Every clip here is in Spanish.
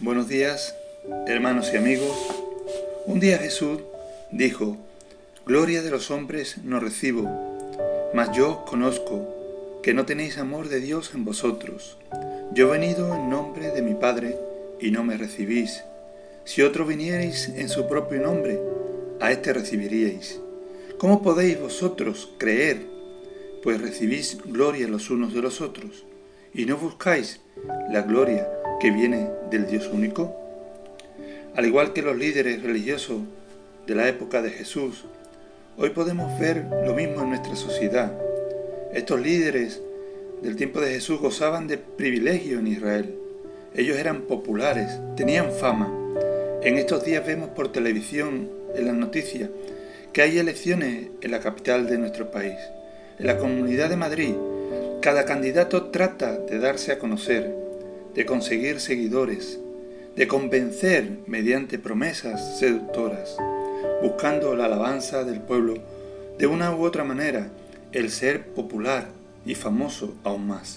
Buenos días, hermanos y amigos. Un día Jesús dijo, Gloria de los hombres no recibo, mas yo conozco que no tenéis amor de Dios en vosotros. Yo he venido en nombre de mi Padre y no me recibís. Si otro vinierais en su propio nombre, a éste recibiríais. ¿Cómo podéis vosotros creer? Pues recibís gloria los unos de los otros, y no buscáis la gloria que viene del Dios único? Al igual que los líderes religiosos de la época de Jesús, hoy podemos ver lo mismo en nuestra sociedad. Estos líderes del tiempo de Jesús gozaban de privilegio en Israel. Ellos eran populares, tenían fama. En estos días vemos por televisión, en las noticias, que hay elecciones en la capital de nuestro país. En la Comunidad de Madrid, cada candidato trata de darse a conocer, de conseguir seguidores, de convencer mediante promesas seductoras, buscando la alabanza del pueblo de una u otra manera, el ser popular y famoso aún más.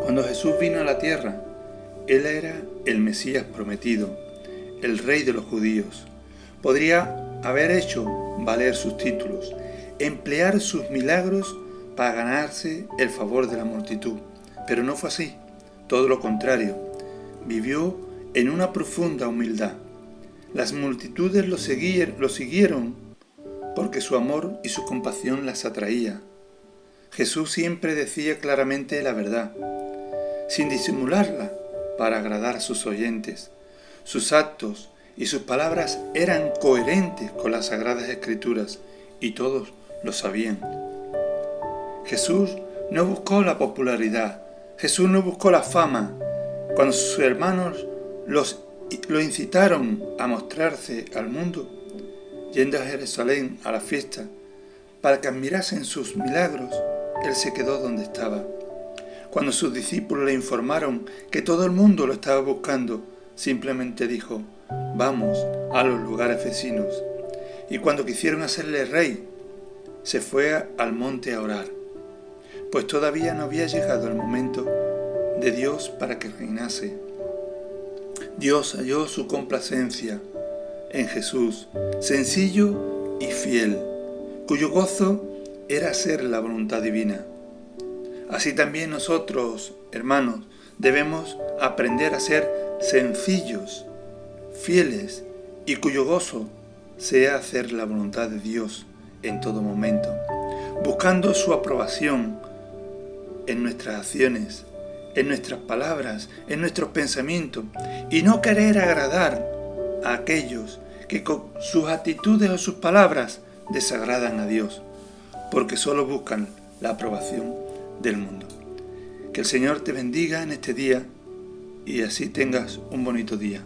Cuando Jesús vino a la tierra, Él era el Mesías prometido, el Rey de los judíos. Podría haber hecho valer sus títulos, emplear sus milagros para ganarse el favor de la multitud, pero no fue así. Todo lo contrario, vivió en una profunda humildad. Las multitudes lo, lo siguieron porque su amor y su compasión las atraía. Jesús siempre decía claramente la verdad, sin disimularla, para agradar a sus oyentes. Sus actos y sus palabras eran coherentes con las sagradas escrituras y todos lo sabían. Jesús no buscó la popularidad, Jesús no buscó la fama. Cuando sus hermanos los, lo incitaron a mostrarse al mundo, yendo a Jerusalén a la fiesta, para que admirasen sus milagros, él se quedó donde estaba. Cuando sus discípulos le informaron que todo el mundo lo estaba buscando, simplemente dijo, vamos a los lugares vecinos. Y cuando quisieron hacerle rey, se fue al monte a orar pues todavía no había llegado el momento de Dios para que reinase. Dios halló su complacencia en Jesús, sencillo y fiel, cuyo gozo era hacer la voluntad divina. Así también nosotros, hermanos, debemos aprender a ser sencillos, fieles y cuyo gozo sea hacer la voluntad de Dios en todo momento, buscando su aprobación en nuestras acciones, en nuestras palabras, en nuestros pensamientos, y no querer agradar a aquellos que con sus actitudes o sus palabras desagradan a Dios, porque solo buscan la aprobación del mundo. Que el Señor te bendiga en este día y así tengas un bonito día.